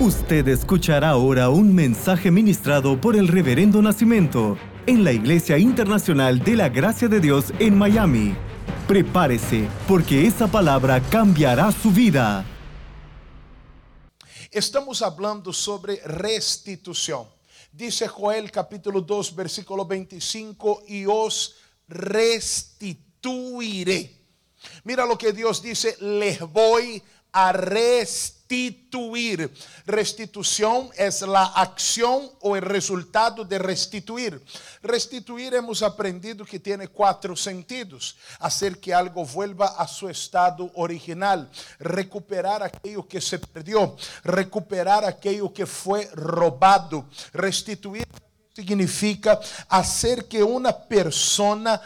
Usted escuchará ahora un mensaje ministrado por el Reverendo Nacimiento en la Iglesia Internacional de la Gracia de Dios en Miami. Prepárese, porque esa palabra cambiará su vida. Estamos hablando sobre restitución. Dice Joel capítulo 2, versículo 25, y os restituiré. Mira lo que Dios dice, les voy a restituir. Restitución es la acción o el resultado de restituir. Restituir hemos aprendido que tiene cuatro sentidos. Hacer que algo vuelva a su estado original. Recuperar aquello que se perdió. Recuperar aquello que fue robado. Restituir significa hacer que una persona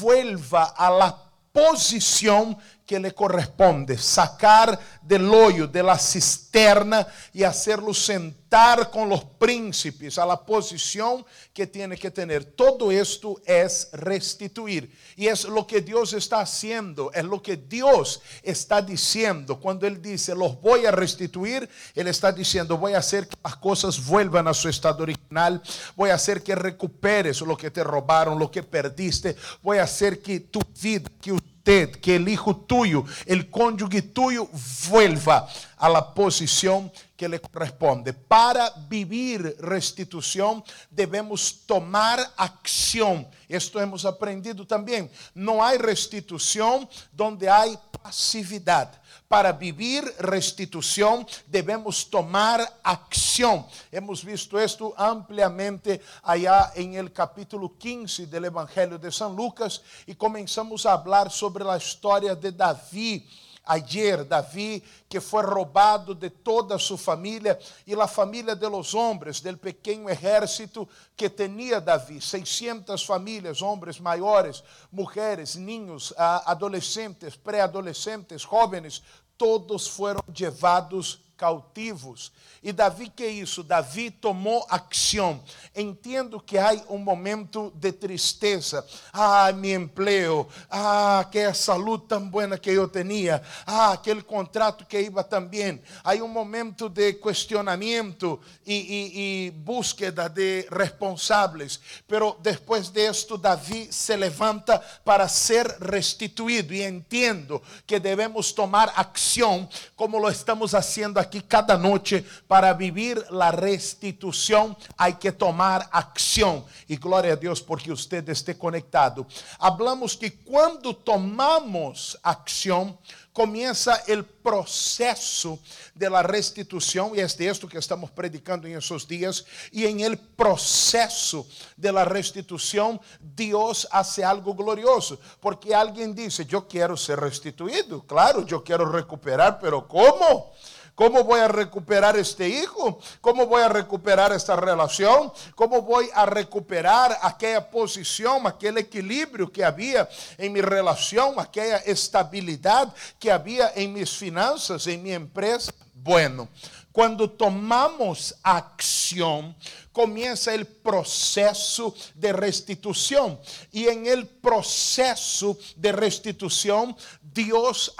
vuelva a la posición que le corresponde, sacar del hoyo, de la cisterna y hacerlo sentar con los príncipes a la posición que tiene que tener. Todo esto es restituir. Y es lo que Dios está haciendo, es lo que Dios está diciendo. Cuando Él dice, los voy a restituir, Él está diciendo, voy a hacer que las cosas vuelvan a su estado original, voy a hacer que recuperes lo que te robaron, lo que perdiste, voy a hacer que tu vida, que que el hijo tuyo, el cónyuge tuyo, vuelva a la posición que le corresponde. Para vivir restitución debemos tomar acción. Esto hemos aprendido también. No hay restitución donde hay pasividad. Para vivir restitución debemos tomar acción. Hemos visto esto ampliamente allá en el capítulo 15 del Evangelio de San Lucas y comenzamos a hablar sobre la historia de David ayer, Davi, que foi roubado de toda sua família e a família de los hombres, del pequeno exército que tinha Davi, 600 famílias, homens maiores, mulheres, ninhos, adolescentes, pré-adolescentes, jovens, todos foram levados cautivos. E Davi, que é isso? Davi tomou ação. Entendo que há um momento de tristeza. Ah, meu emprego. Ah, aquela saúde tão boa que eu tinha. Ah, aquele contrato que iba tão bem. Há um momento de questionamento e, e, e búsqueda de responsáveis. Pero depois disto, Davi se levanta para ser restituído. E entendo que devemos tomar ação, como lo estamos fazendo aqui cada noite para vivir la restitución hay que tomar acción. Y gloria a Dios porque usted esté conectado. Hablamos que cuando tomamos acción, comienza el proceso de la restitución, y es de esto que estamos predicando en esos días, y en el proceso de la restitución Dios hace algo glorioso, porque alguien dice, yo quiero ser restituido, claro, yo quiero recuperar, pero ¿cómo? ¿Cómo voy a recuperar este hijo? ¿Cómo voy a recuperar esta relación? ¿Cómo voy a recuperar aquella posición, aquel equilibrio que había en mi relación, aquella estabilidad que había en mis finanzas, en mi empresa? Bueno, quando tomamos acção, começa o processo de restituição. E em el processo de restituição, Deus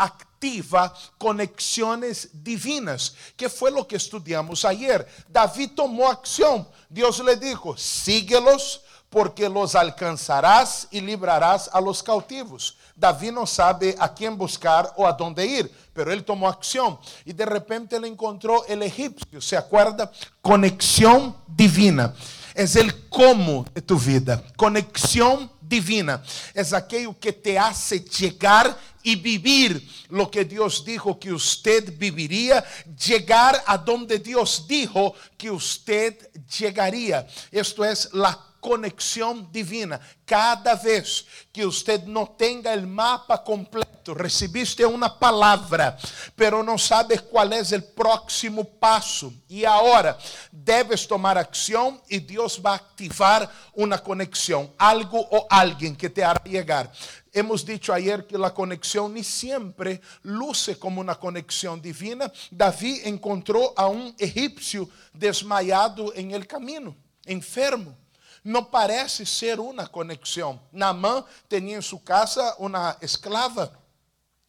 ativa conexões divinas, que foi o que estudamos ayer. Davi tomou acção. Deus lhe dijo: síguelos, porque los alcançarás e librarás a los cautivos. Davi não sabe a quem buscar ou a dónde ir, pero ele tomou ação e de repente ele encontrou o egípcio. ¿Se acuerda? Conexão divina. É o como de tu vida. Conexão divina. É aquilo que te hace chegar e vivir lo que Deus dijo que usted viviria, chegar a donde Deus dijo que usted llegaría. Esto es la conexión divina. Cada vez que usted no tenga el mapa completo, recibiste una palabra, pero no sabes cuál es el próximo paso. Y ahora debes tomar acción y Dios va a activar conexión, algo o alguien que te hará llegar. Hemos dicho ayer que la conexión ni siempre luce como una conexión divina. David encontró a un egipcio desmayado en el camino, enfermo. Não parece ser uma conexão. Namã tinha em sua casa uma esclava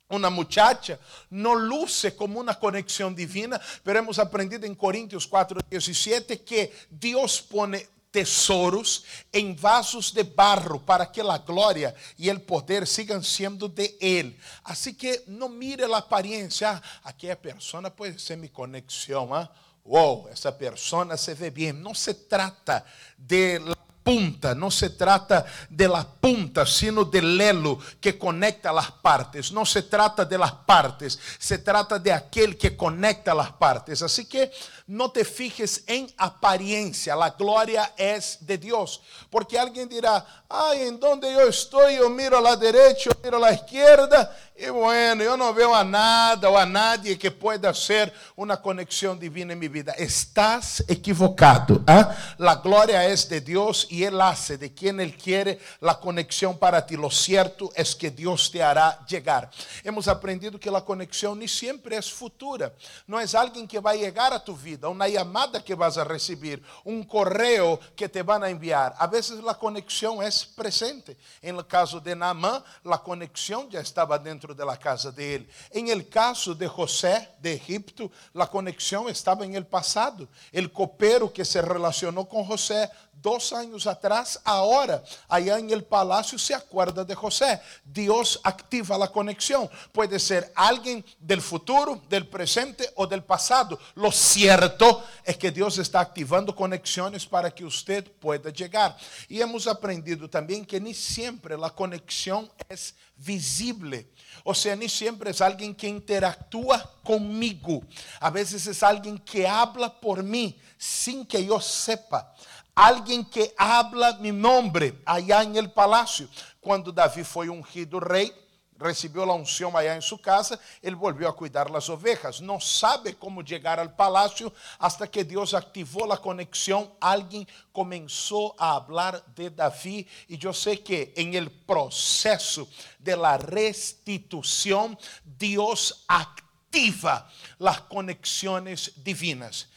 una muchacha no luce como una conexión divina, pero hemos aprendido en Corintios 4, 17 que Dios pone tesouros em vasos de barro para que a glória e o poder sigam sendo de Ele. Assim que não mire a aparência. Ah, aquela pessoa pode ser minha conexão. Ah? Wow, essa pessoa se vê bem. Não se trata de punta, não se trata de la punta, sino del elo que conecta las partes. Não se trata de las partes, se trata de aquel que conecta las partes. Así que no te fijes en apariencia, la gloria es de Dios. Porque alguien dirá, ay, en donde yo estoy, yo miro a la derecha, yo miro a la izquierda, y bueno, yo no veo a nada o a nadie que pueda hacer una conexión divina en mi vida. Estás equivocado. ¿eh? La gloria es de Dios y Él hace de quien Él quiere la conexión para ti. Lo cierto es que Dios te hará llegar. Hemos aprendido que la conexión ni siempre es futura. No es alguien que va a llegar a tu vida, una llamada que vas a recibir, un correo que te van a enviar. A veces la conexión es presente. En el caso de Naamán, la conexión ya estaba dentro dentro da casa dele. Em el caso de José de Egipto, a conexão estava em el passado. El copero que se relacionou com José dos anos atrás, agora, allá em el palácio, se acuerda de José. Deus activa a conexão. Pode ser alguém del futuro, del presente ou del passado. Lo cierto é que Deus está activando conexões para que você pueda chegar. E hemos aprendido também que nem sempre a conexão é visível. O sea, ni siempre es alguien que interactúa conmigo. A veces es alguien que habla por mí sin que yo sepa. Alguien que habla mi nombre allá en el palacio. Cuando David fue ungido rey, recibió la unción allá en su casa, él volvió a cuidar las ovejas. No sabe cómo llegar al palacio hasta que Dios activó la conexión. Alguien comenzó a hablar de David y yo sé que en el proceso de la restitución, Dios activa las conexiones divinas.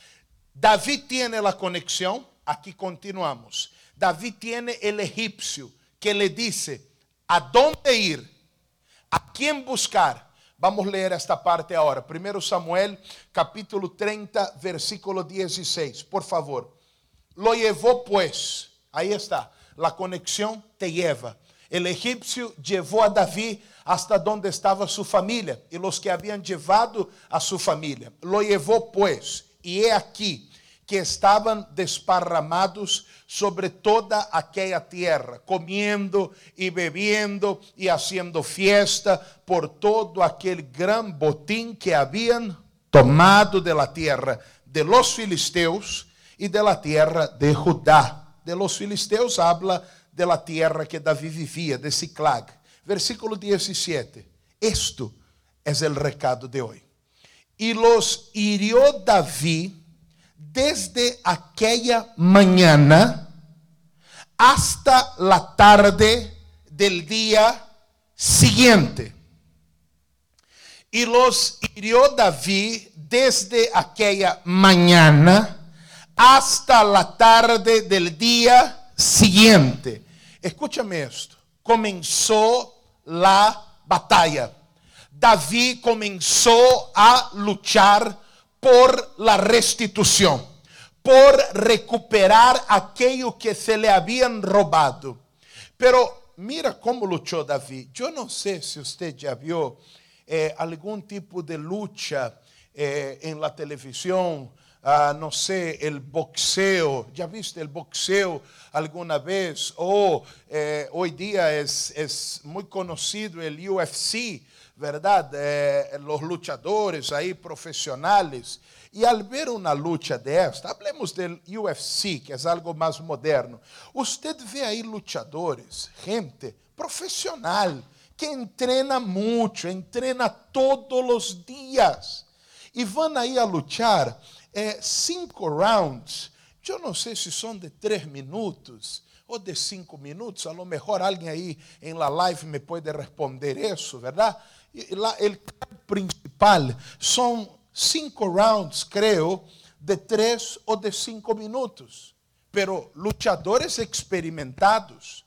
David tiene la conexión, aquí continuamos. David tiene el egipcio que le dice, ¿a dónde ir? a quem buscar. Vamos ler esta parte agora. 1 Samuel, capítulo 30, versículo 16. Por favor. Lo llevó pues. Aí está. La conexión te lleva. El egipcio llevó a David hasta donde estava sua família e los que habían llevado a sua família. Lo llevó pues. E he aqui que estavam desparramados sobre toda aquella tierra, comiendo y bebiendo y haciendo fiesta por todo aquel gran botín que habían tomado de la tierra de los filisteus y de la tierra de Judá. De los filisteus habla de la tierra que David vivía, de Ciclag. Versículo 17. Esto es el recado de hoy. Y los hirió David desde aquella mañana hasta la tarde del día siguiente. Y los hirió David desde aquella mañana hasta la tarde del día siguiente. Escúchame esto. Comenzó la batalla. David comenzó a luchar por la restitución, por recuperar aquello que se le habían robado. Pero mira cómo luchó David. Yo no sé si usted ya vio eh, algún tipo de lucha eh, en la televisión. Uh, no sé, el boxeo. ¿Ya viste el boxeo alguna vez? O eh, hoy día es, es muy conocido el UFC, ¿verdad? Eh, los luchadores ahí profesionales. E al ver uma luta desta, hablemos del UFC, que é algo mais moderno. Usted vê aí lutadores, gente profissional, que entrena muito, entrena todos os dias. E vão aí a lutar é, cinco rounds. Eu não sei se são de três minutos ou de cinco minutos. A lo mejor alguém aí em la live me pode responder isso, verdade? E lá, o principal são cinco rounds, creo, de três ou de cinco minutos. Pero luchadores experimentados.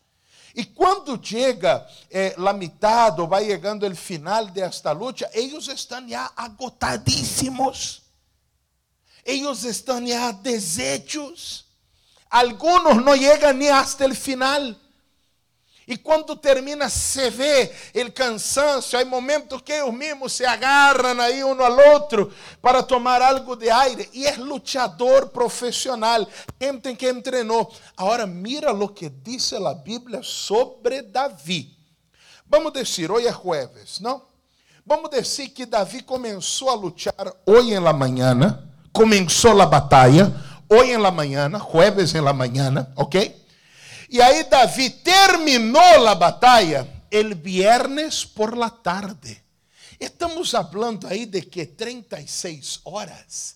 E quando chega eh, a metade ou vai chegando o final desta luta, eles estão já agotadíssimos. Eles estão já desechos. Alguns não chegam nem até o final. E quando termina, se vê o cansanço. Há momentos que eles mesmos se agarram aí um ao outro para tomar algo de aire. E é lutador profissional, gente que treinou. Agora, mira o que diz a Bíblia sobre Davi. Vamos dizer, hoje é jueves, não? Vamos dizer que Davi começou a lutar hoje em la manhã, começou a batalha hoje em la manhã, jueves em la manhã, ok? E aí Davi terminou a batalha el viernes por la tarde. Estamos falando aí de que 36 horas,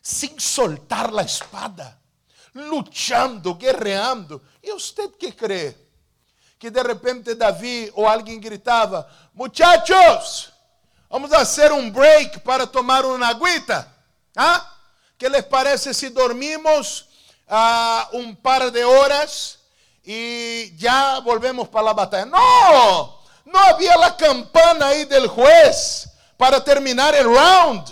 sem soltar a espada, luchando, guerreando. E você que crê? Que de repente Davi ou alguém gritava: Muchachos, vamos fazer um break para tomar uma agüita? ¿Ah? Que les parece se dormimos uh, um par de horas? Y ya volvemos para la batalla. No, no había la campana ahí del juez para terminar el round.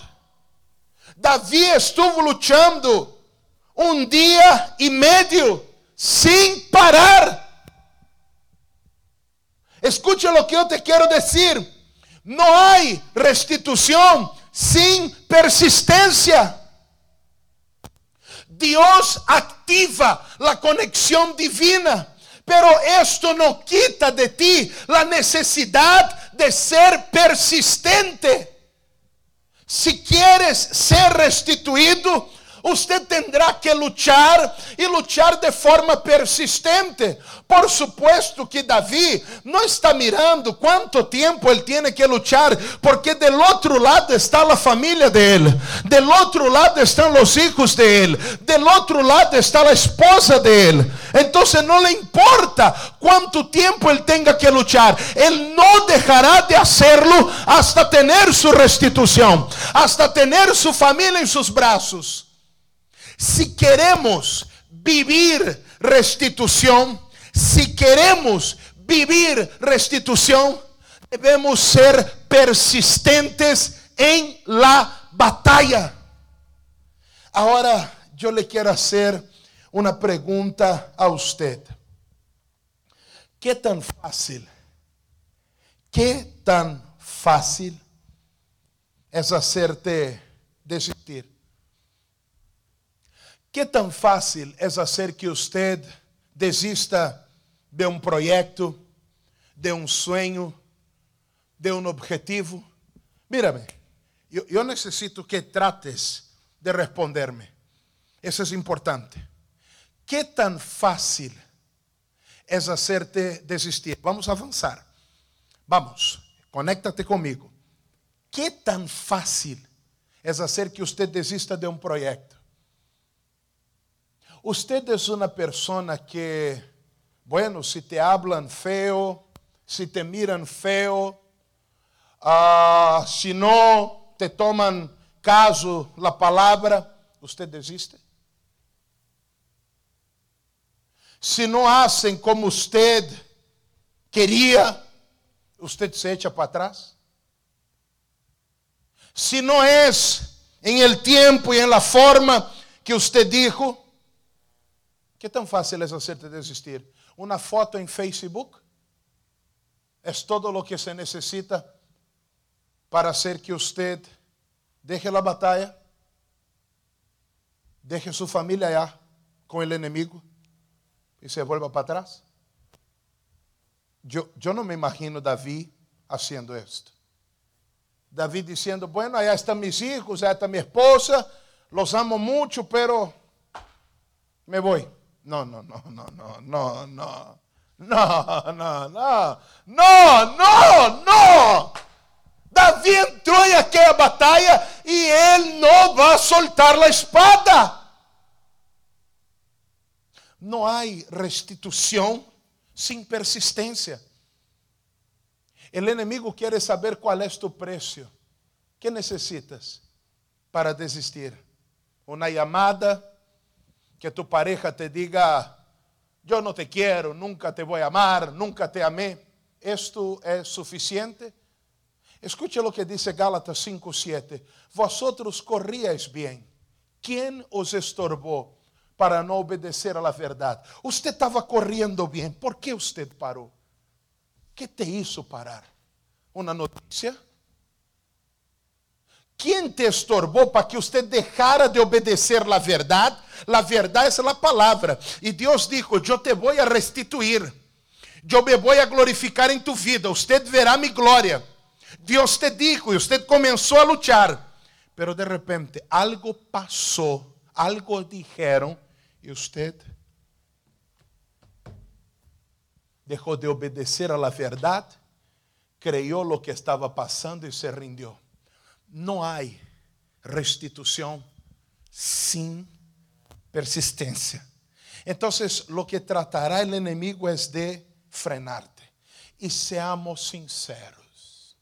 Davi estuvo luchando un día y medio sin parar. Escucha lo que yo te quiero decir. No hay restitución sin persistencia. Dios activa la conexión divina. Pero esto no quita de ti la necesidad de ser persistente. Si quieres ser restituido, Usted tendrá que luchar e luchar de forma persistente. Por supuesto que Davi não está mirando quanto tempo ele tem que luchar, porque del outro lado está a família dele, del outro lado estão os hijos dele, del outro lado está a esposa dele. Então não lhe importa quanto tempo ele tenha que luchar, ele não deixará de hacerlo hasta tener su restituição, hasta tener su família em seus braços. Si queremos vivir restitución, si queremos vivir restitución, debemos ser persistentes en la batalla. Ahora yo le quiero hacer una pregunta a usted. ¿Qué tan fácil, qué tan fácil es hacerte desistir? Que tão fácil é fazer que você desista de um projeto, de um sonho, de um objetivo? Mírame, eu, eu necessito que trates de responder-me. Isso é importante. Que tão fácil é fazer-te desistir? Vamos avançar. Vamos, conéctate comigo. Que tão fácil é fazer que você desista de um projeto? Usted es una persona que, bueno, si te hablan feo, si te miran feo, uh, si no te toman caso la palabra, usted desiste. Si no hacen como usted quería, usted se echa para atrás. Si no es en el tiempo y en la forma que usted dijo, que tão fácil é hacerte desistir? Uma foto em Facebook é todo o que se necessita para hacer que usted deje a batalha, deje sua família allá com o inimigo e se vuelva para atrás. Eu, eu não me imagino Davi haciendo esto. Davi dizendo: Bueno, allá estão mis hijos, allá está mi esposa, los amo mucho, pero me voy. No, no, no, no, no, no, no. No, no, no. No, no, no. Davi entrou em aquela batalha e ele não vai soltar a espada. Não há restituição sem persistência. O inimigo quer saber qual é tu preço. que necessitas para desistir? Uma chamada que tu pareja te diga, yo no te quiero, nunca te voy a amar, nunca te amé. ¿Esto es suficiente? Escuche lo que dice Gálatas 5:7. Vosotros corríais bien. ¿Quién os estorbó para no obedecer a la verdad? Usted estaba corriendo bien. ¿Por qué usted paró? ¿Qué te hizo parar? ¿Una noticia? ¿Quién te estorbó para que usted dejara de obedecer la verdad? La verdad es la palabra. Y Dios dijo, yo te voy a restituir. Yo me voy a glorificar en tu vida. Usted verá mi gloria. Dios te dijo y usted comenzó a luchar. Pero de repente algo pasó, algo dijeron y usted dejó de obedecer a la verdad, creyó lo que estaba pasando y se rindió. No hay restitución sin persistencia. Entonces lo que tratará el enemigo es de frenarte. Y seamos sinceros,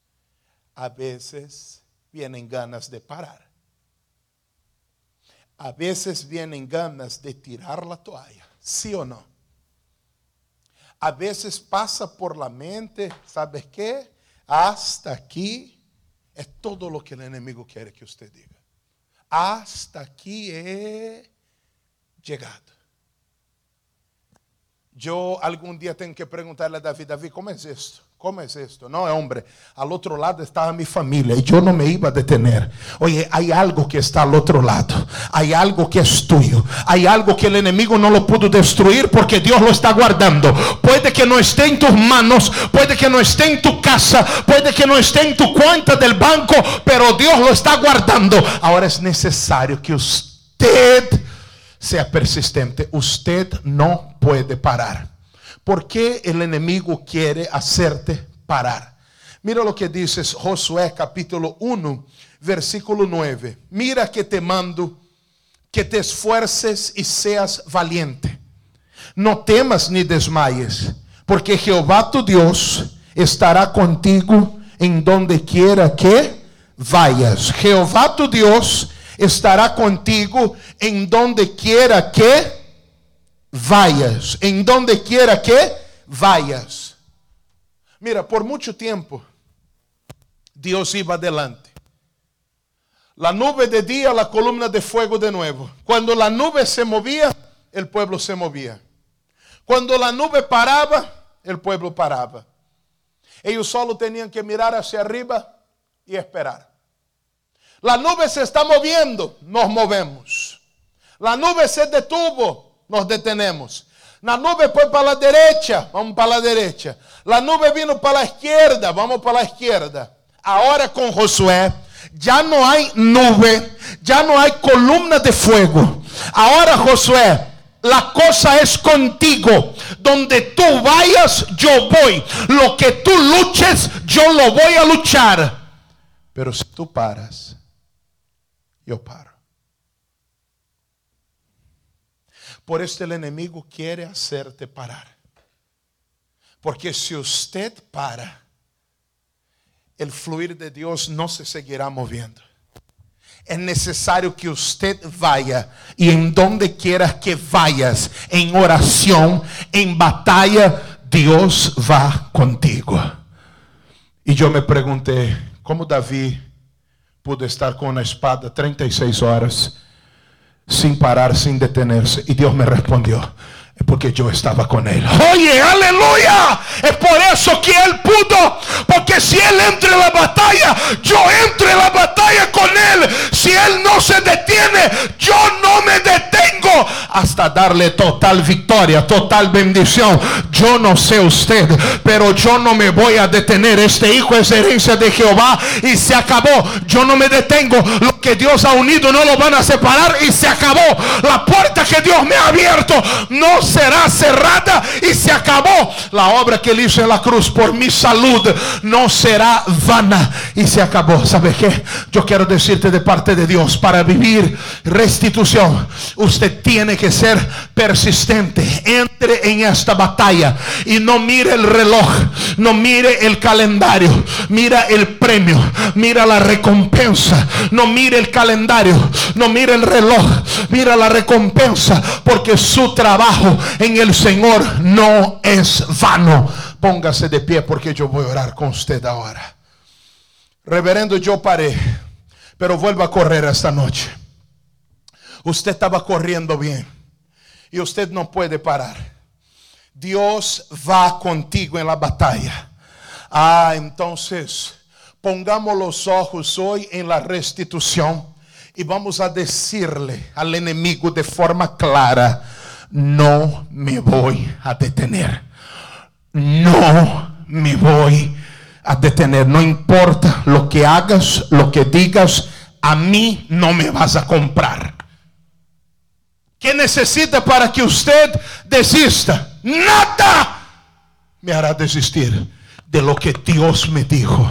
a veces vienen ganas de parar. A veces vienen ganas de tirar la toalla, ¿sí o no? A veces pasa por la mente, ¿sabes qué? Hasta aquí es todo lo que el enemigo quiere que usted diga. Hasta aquí he llegado. Yo algún día tengo que preguntarle a David, David, ¿cómo es esto? ¿Cómo es esto? No, hombre, al otro lado estaba mi familia y yo no me iba a detener. Oye, hay algo que está al otro lado. Hay algo que es tuyo. Hay algo que el enemigo no lo pudo destruir porque Dios lo está guardando. Puede que no esté en tus manos, puede que no esté en tu casa, puede que no esté en tu cuenta del banco, pero Dios lo está guardando. Ahora es necesario que usted sea persistente. Usted no puede parar. ¿Por qué el enemigo quiere hacerte parar? Mira lo que dice Josué capítulo 1, versículo 9. Mira que te mando que te esfuerces y seas valiente. No temas ni desmayes, porque Jehová tu Dios estará contigo en donde quiera que vayas. Jehová tu Dios estará contigo en donde quiera que vayas, en donde quiera que vayas. Mira, por mucho tiempo Dios iba adelante. La nube de día, la columna de fuego de nuevo. Cuando la nube se movía, el pueblo se movía. Cuando la nube paraba, el pueblo paraba. Ellos solo tenían que mirar hacia arriba y esperar. La nube se está moviendo, nos movemos. La nube se detuvo, nos detenemos. La nube fue para la derecha, vamos para la derecha. La nube vino para la izquierda, vamos para la izquierda. Ahora con Josué ya no hay nube, ya no hay columna de fuego. Ahora Josué, la cosa es contigo. Donde tú vayas, yo voy. Lo que tú luches, yo lo voy a luchar. Pero si tú paras, yo paro. Por esto el enemigo quiere hacerte parar. Porque si usted para, el fluir de Dios no se seguirá moviendo. Es necesario que usted vaya y en donde quiera que vayas, en oración, en batalla, Dios va contigo. Y yo me pregunté, ¿cómo David pudo estar con una espada 36 horas? Sin parar, sin detenerse. Y Dios me respondió, porque yo estaba con él. Oye, aleluya. Es por eso que él pudo. Porque si él entra en la batalla, yo entro en la batalla con él. Si él no se detiene, yo no me detengo hasta darle total victoria, total bendición. Yo no sé usted, pero yo no me voy a detener. Este hijo es herencia de Jehová y se acabó. Yo no me detengo. Lo que Dios ha unido no lo van a separar y se acabó. La puerta que Dios me ha abierto no será cerrada y se acabó. La obra que él hizo en la cruz por mi salud no será vana y se acabó. ¿Sabe qué? Yo quiero decirte de parte de Dios, para vivir restitución, usted tiene que ser persistente. Entre en esta batalla y no mire el reloj, no mire el calendario, mira el premio, mira la recompensa, no mire el calendario, no mire el reloj, mira la recompensa, porque su trabajo en el Señor no es vano. Póngase de pie porque yo voy a orar con usted ahora. Reverendo, yo paré, pero vuelvo a correr esta noche. Usted estaba corriendo bien y usted no puede parar. Dios va contigo en la batalla. Ah, entonces pongamos los ojos hoy en la restitución y vamos a decirle al enemigo de forma clara, no me voy a detener. No me voy a detener. No importa lo que hagas, lo que digas, a mí no me vas a comprar. ¿Qué necesita para que usted desista? Nada me hará desistir de lo que Dios me dijo,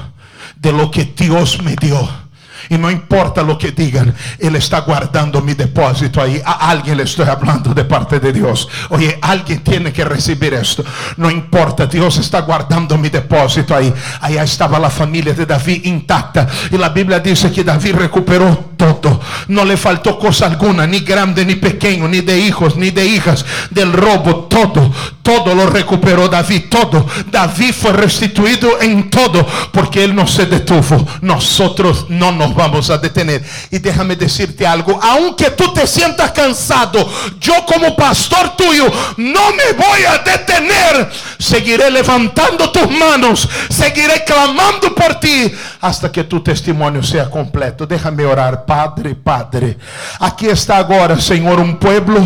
de lo que Dios me dio. Y no importa lo que digan, Él está guardando mi depósito ahí. A alguien le estoy hablando de parte de Dios. Oye, alguien tiene que recibir esto. No importa, Dios está guardando mi depósito ahí. Allá estaba la familia de David intacta. Y la Biblia dice que David recuperó todo. No le faltó cosa alguna, ni grande, ni pequeño, ni de hijos, ni de hijas. Del robo, todo. Todo lo recuperó David, todo. David fue restituido en todo porque Él no se detuvo. Nosotros no nos vamos a detener. Y déjame decirte algo, aunque tú te sientas cansado, yo como pastor tuyo no me voy a detener. Seguiré levantando tus manos, seguiré clamando por ti hasta que tu testimonio sea completo. Déjame orar, Padre, Padre. Aquí está ahora, Señor, un pueblo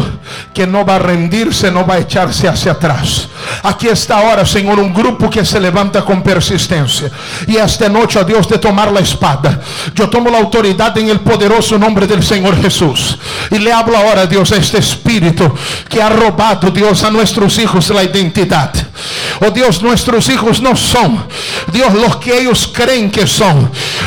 que no va a rendirse, no va a echarse hacia atrás. Aquí está ahora, Señor, un grupo que se levanta con persistencia. Y esta noche, a Dios, de tomar la espada. Yo tomo la autoridad en el poderoso nombre del Señor Jesús. Y le hablo ahora, Dios, a este espíritu que ha robado, Dios, a nuestros hijos la identidad. Oh Dios, nuestros hijos no son, Dios, los que ellos creen que son.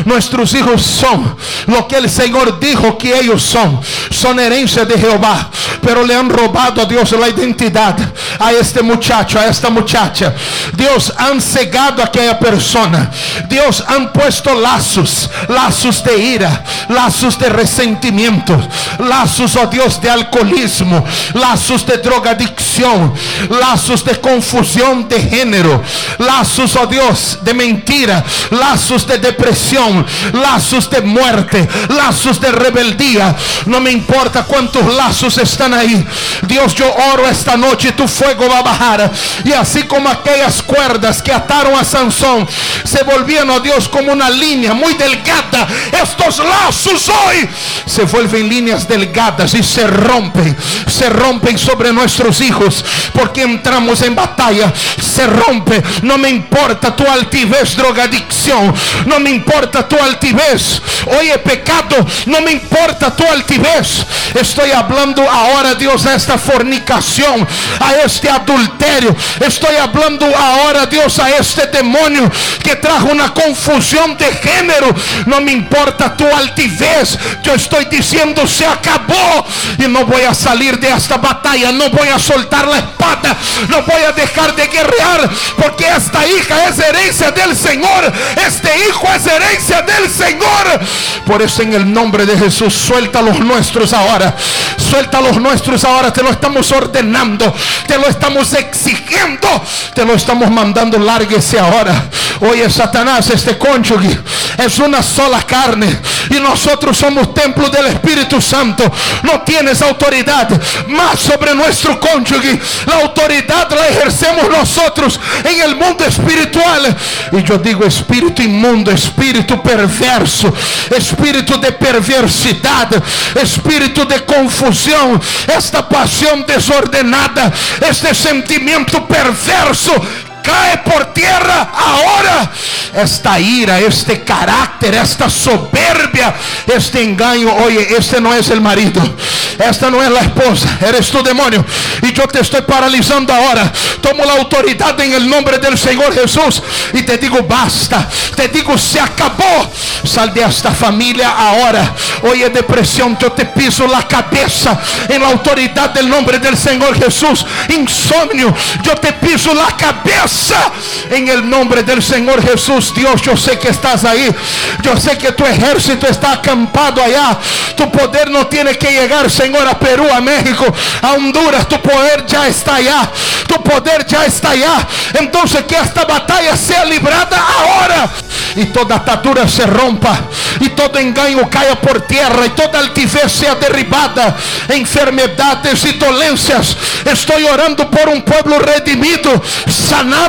Nuestros hijos son lo que el Señor dijo que ellos son. Son herencia de Jehová. Pero le han robado a Dios la identidad a este muchacho, a esta muchacha. Dios han cegado a aquella persona. Dios han puesto lazos, lazos de ira, lazos de resentimiento, lazos, oh Dios, de alcoholismo, lazos de drogadicción, lazos de confusión de género, lazos, oh Dios, de mentira, lazos de depresión, lazos de muerte, lazos de rebeldía. No me importa cuántos lazos están ahí. Dios, yo oro esta noche, tu fuego va a bajar. Y así como aquellas cuerdas que ataron a Sansón se volvían, oh Dios, como una línea muy delgada. Estos lazos hoy se vuelven líneas delgadas y se rompen. Se rompen sobre nuestros hijos porque entramos en batalla. Se rompe. No me importa tu altivez, drogadicción. Me importa tu altivez. Oye, pecado, no me importa tu altivez. Estoy hablando ahora, Dios, a esta fornicación, a este adulterio. Estoy hablando ahora, Dios, a este demonio que trajo una confusión de género. No me importa tu altivez. Yo estoy diciendo, se acabó. Y no voy a salir de esta batalla. No voy a soltar la espada. No voy a dejar de guerrear. Porque esta hija es herencia del Señor. Este hijo es herencia del Señor. Por eso en el nombre de Jesús, suelta los nuestros ahora. Suelta los nuestros ahora. Te lo estamos ordenando. Te lo estamos exigiendo. Te lo estamos mandando. Lárguese ahora. Oye, Satanás, este cónyuge es una sola carne. Y nosotros somos templo del Espíritu Santo. No tienes autoridad más sobre nuestro cónyuge. La autoridad la ejercemos nosotros en el mundo espiritual. Y yo digo espíritu inmundo, espíritu perverso, espíritu de perversidad, espíritu de confusión, esta pasión desordenada, este sentimiento perverso cae por tierra ahora. Esta ira, este carácter, esta soberbia, este engaño. Oye, este no es el marido. Esta não é a esposa, eres tu demônio. E eu te estou paralisando agora. Tomo a autoridade em nome do Senhor Jesus e te digo basta. Te digo se acabou. Sal de esta família agora. Hoje é depressão, eu te piso la cabeça em la autoridade do nome do Senhor Jesus. Insônio, eu te piso la cabeça em el nome do Senhor Jesus. Deus, eu sei que estás aí. Eu sei que tu exército está acampado allá. Tu poder não tem que chegar, Senhor, a Peru, a México, a Honduras. Tu poder já está allá. Tu poder já está allá. Então, que esta batalha seja librada agora. E toda atadura se rompa. E todo engano caia por terra. E toda altivez seja derribada. Enfermedades e dolências. Estou orando por um povo redimido, sanado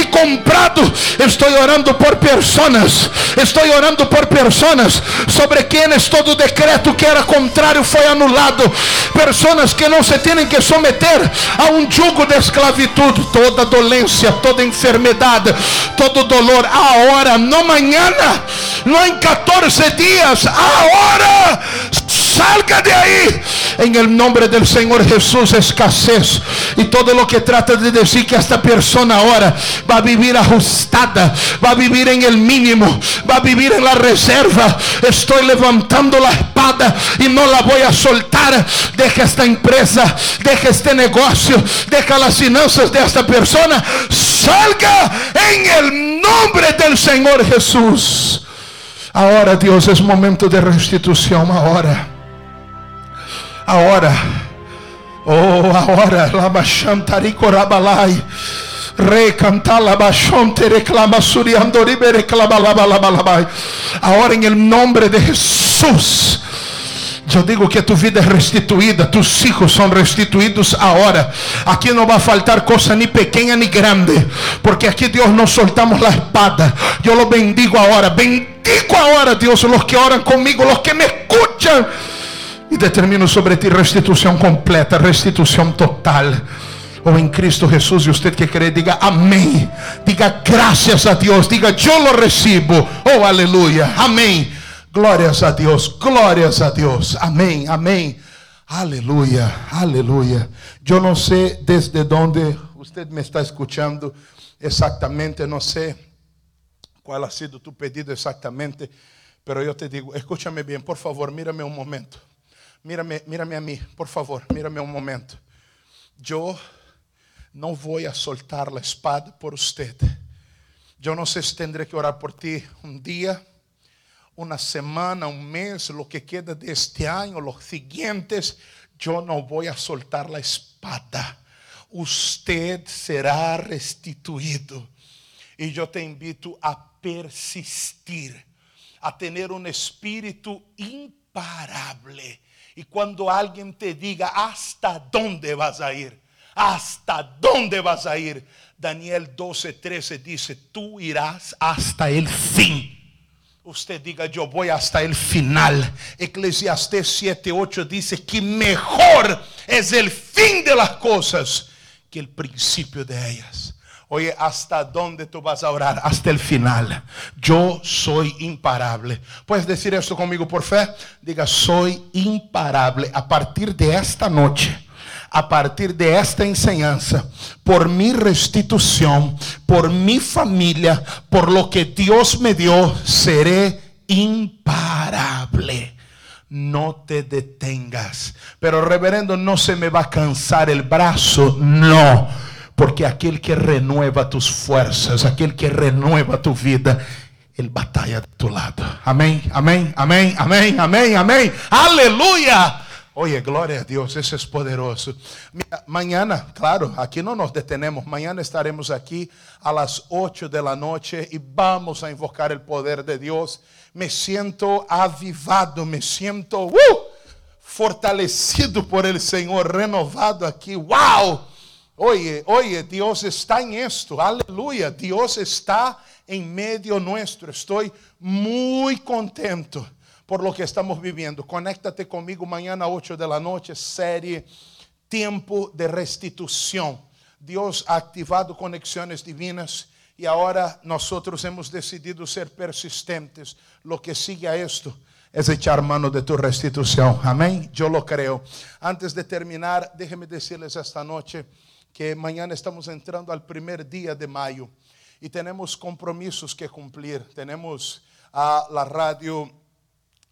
e comprado. Estou orando por pessoas. Estou orando por pessoas sobre quienes todo decreto que era contrário foi anulado. Pessoas que não se têm que someter a um jugo de esclavitud. Toda dolência, toda enfermidade, todo dolor. Agora, não amanhã, não em 14 dias. Agora salga de aí. En el nombre del Señor Jesús, escasez. Y todo lo que trata de decir que esta persona ahora va a vivir ajustada, va a vivir en el mínimo, va a vivir en la reserva. Estoy levantando la espada y no la voy a soltar. Deja esta empresa, deja este negocio, deja las finanzas de esta persona. Salga en el nombre del Señor Jesús. Ahora Dios es momento de restitución. Ahora. Ahora. Oh. Labachantari bachonte reclama suriandoribe reclama labalabalabai. Ahora en el nombre de Jesús. Eu digo que tu vida é restituída, tus hijos são restituídos agora. Aqui não vai faltar coisa nem pequena nem grande, porque aqui Deus não soltamos a espada. Eu lo bendigo agora, bendigo agora, Deus, os que oram comigo, os que me escutam. E determino sobre ti restituição completa, restituição total. Ou em Cristo Jesus, e você que crê, diga amém. Diga graças a Deus, diga eu lo recebo. Oh, aleluia, amém. Glórias a Deus, glórias a Deus. Amém, amém. Aleluia, aleluia. Eu não sei desde onde você me está escutando exatamente, não sei qual ha sido tu pedido exatamente, pero eu te digo, escúchame bem, por favor, mírame um momento. Mírame, mírame a mim, por favor, mírame um momento. Eu não vou a soltar a espada por você. Eu não sei se tendré que orar por ti um dia uma semana, um mês, lo que queda de este año, los siguientes, yo no voy a soltar la espada. Usted será restituído. E eu te invito a persistir, a ter um espírito imparável. E quando alguém te diga, ¿hasta dónde vas a ir? ¿Hasta dónde vas a ir? Daniel 12, 13 dice, tú irás hasta el fin. Usted diga, yo voy hasta el final. Eclesiastés 7:8 dice que mejor es el fin de las cosas que el principio de ellas. Oye, ¿hasta dónde tú vas a orar? Hasta el final. Yo soy imparable. ¿Puedes decir esto conmigo por fe? Diga, soy imparable a partir de esta noche a partir de esta enseñanza, por mi restitución, por mi familia, por lo que Dios me dio, seré imparable. No te detengas. Pero reverendo, no se me va a cansar el brazo. No. Porque aquel que renueva tus fuerzas, aquel que renueva tu vida, Él batalla a tu lado. Amén, amén, amén, amén, amén, amén. Aleluya. Oye, gloria a Dios, ese es poderoso. Mañana, claro, aquí no nos detenemos. Mañana estaremos aquí a las 8 de la noche y vamos a invocar el poder de Dios. Me siento avivado, me siento uh, fortalecido por el Señor, renovado aquí. ¡Wow! Oye, oye, Dios está en esto. Aleluya. Dios está en medio nuestro. Estoy muy contento por lo que estamos viviendo. Conéctate conmigo mañana a 8 de la noche, serie Tiempo de Restitución. Dios ha activado conexiones divinas y ahora nosotros hemos decidido ser persistentes. Lo que sigue a esto es echar mano de tu restitución. Amén. Yo lo creo. Antes de terminar, déjenme decirles esta noche que mañana estamos entrando al primer día de mayo y tenemos compromisos que cumplir. Tenemos a la radio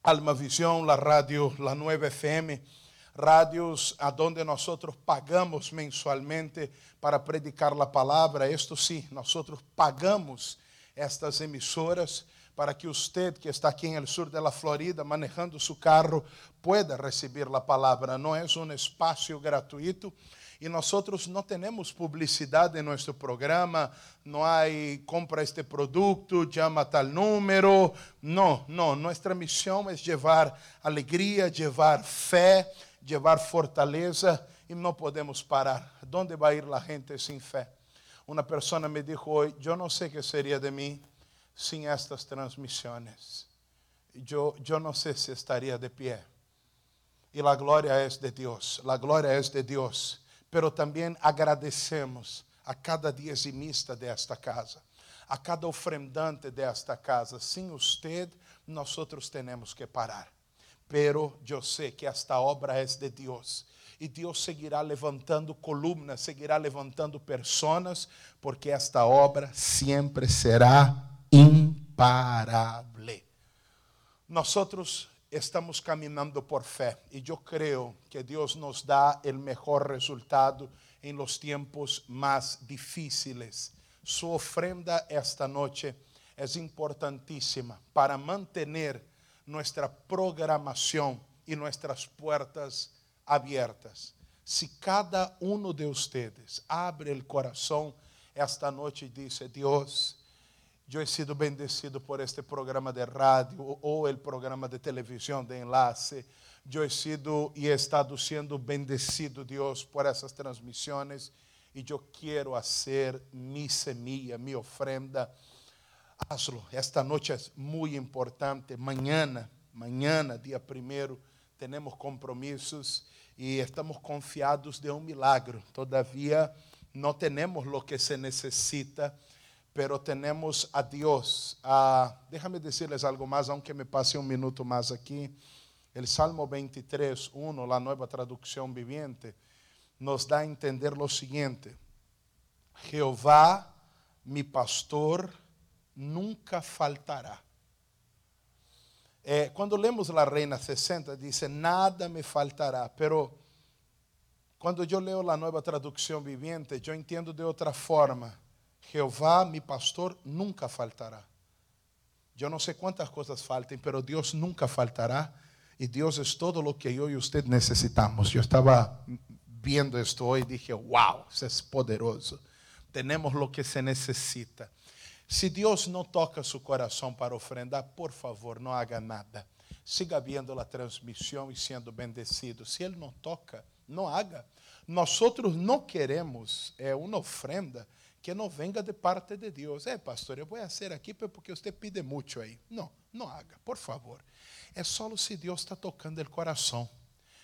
Alma Visión, la radio La Nueva FM, radios a donde nosotros pagamos mensualmente para predicar la palabra. Esto sí, nosotros pagamos estas emisoras para que usted que está aqui en el sur de la Florida manejando su carro pueda recibir la palabra. No es un espacio gratuito e nós não temos publicidade em nosso programa, não há compra este produto, chama tal número. Não, não. Nossa missão é levar alegria, levar fé, levar fortaleza e não podemos parar. Onde vai ir a gente sem fé? Uma pessoa me hoje: Eu não sei o que seria de mim sem estas transmissões. Eu, eu não sei se estaria de pé. E a glória é de Deus. A glória é de Deus pero também agradecemos a cada dizimista desta casa, a cada ofrendante desta casa. Sem usted, nós temos que parar. Pero eu sei que esta obra é de Deus. E Deus seguirá levantando colunas, seguirá levantando personas, porque esta obra sempre será imparável. Nós estamos caminhando por fé e eu creio que Deus nos dá o melhor resultado em los tiempos mais difíceis. Sua ofrenda esta noite é importantíssima para manter nossa programação e nossas portas abertas. Se cada um de ustedes abre o coração esta noite e diz: Deus, eu he sido bendecido por este programa de rádio ou o programa de televisão de enlace. Eu he sido e he estado sendo bendecido, Deus, por essas transmissões. E eu quero fazer mi semilla, mi ofrenda. Hazlo. Esta noite é muito importante. Mañana, mañana, dia primeiro, temos compromissos e estamos confiados de um milagre. Todavia, não temos o que se necessita pero tenemos a Dios. Ah, déjame decirles algo más, aunque me pase un minuto más aquí. El Salmo 23, 1, la nueva traducción viviente, nos da a entender lo siguiente. Jehová, mi pastor, nunca faltará. Eh, quando lemos la Reina 60, dice, nada me faltará, pero quando eu leio a nova tradução viviente, eu entendo de outra forma. Jeová, mi pastor, nunca faltará. Eu não sei quantas coisas faltem, pero Deus nunca faltará. E Deus é todo o que eu e você necessitamos. Eu estava vendo isto hoje e dije, wow, isso é poderoso. Temos o que se necessita. Se Deus não toca seu coração para ofrendar, por favor, não haga nada. Siga vendo a transmissão e sendo bendecido. Se Ele não toca, não haga. Nós outros não queremos é, uma ofrenda que não venga de parte de Deus. É, pastor, eu vou fazer aqui porque você pide muito aí. Não, não haga, por favor. É só se Deus está tocando o coração.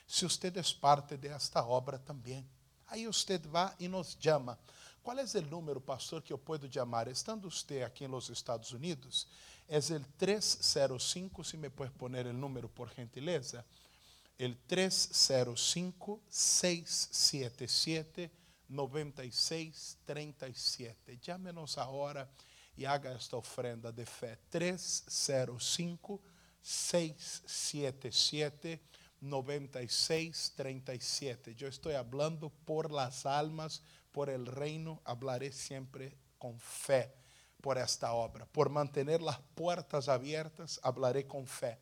Se você é parte desta obra também. Aí você vai e nos chama. Qual é o número, pastor, que eu posso chamar? Estando você aqui nos Estados Unidos, é o 305, se me pode pôr o número por gentileza. El 305 677 9637. Llámenos ahora y haga esta ofrenda de fe. 305 677 9637. Yo estoy hablando por las almas, por el reino, hablaré siempre con fe por esta obra. Por mantener las puertas abiertas, hablaré con fe.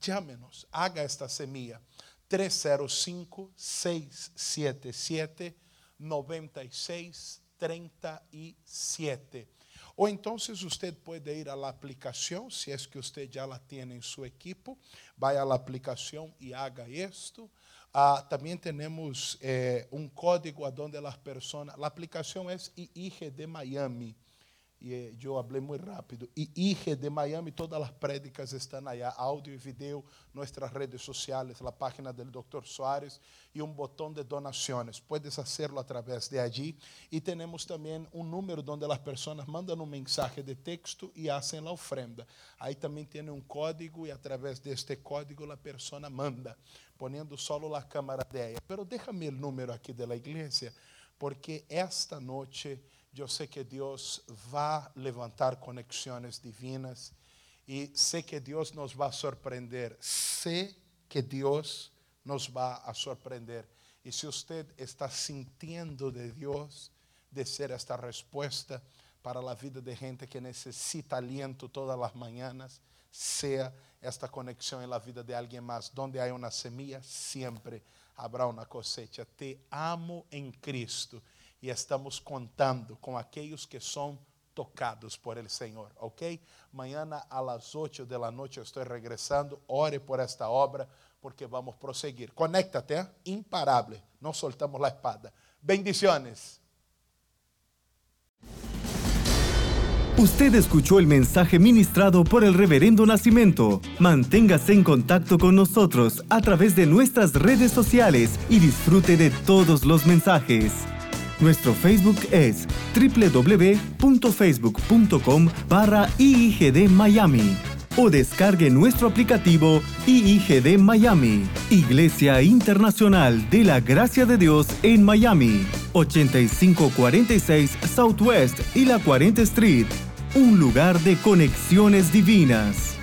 Llámenos, haga esta semilla. 305 677 9637. Ou então, se você pode ir à aplicação, se é que você já la tem em seu equipo, vai à aplicação e haga isto. Ah, também temos eh, um código onde as pessoas. A aplicação é IIG de Miami. E eh, eu falei muito rápido. E IG de Miami, todas as prédicas estão aí, áudio e vídeo, nossas redes sociais, a página do Dr. Soares e um botão de donações. Puedes hacerlo a través de allí. E temos também um número onde as pessoas mandam um mensagem de texto e fazem a ofrenda. Aí também tem um código e a través código a pessoa manda, poniendo solo a câmera de ella. Pero déjame o número aqui da igreja, porque esta noite eu sei que Deus vai levantar conexões divinas e sei que Deus nos vai surpreender. Sei que Deus nos vai a surpreender. E se você está sentindo de Deus de ser esta resposta para a vida de gente que necessita aliento todas as manhãs, seja esta conexão na vida de alguém mais. Donde há uma semilla, sempre haverá uma cosecha. Te amo em Cristo e estamos contando com aqueles que são tocados por el Senhor, ok? Mañana a las 8 de la noche estou regressando. Ore por esta obra, porque vamos prosseguir. Conéctate, ¿eh? imparável. Não soltamos a espada. Bendiciones. Usted escuchó el mensaje ministrado por el Reverendo Nacimiento. Manténgase en contacto con nosotros a través de nuestras redes sociales y disfrute de todos los mensajes. Nuestro Facebook es www.facebook.com barra IIGD Miami o descargue nuestro aplicativo IIGD Miami, Iglesia Internacional de la Gracia de Dios en Miami, 8546 Southwest y la 40 Street, un lugar de conexiones divinas.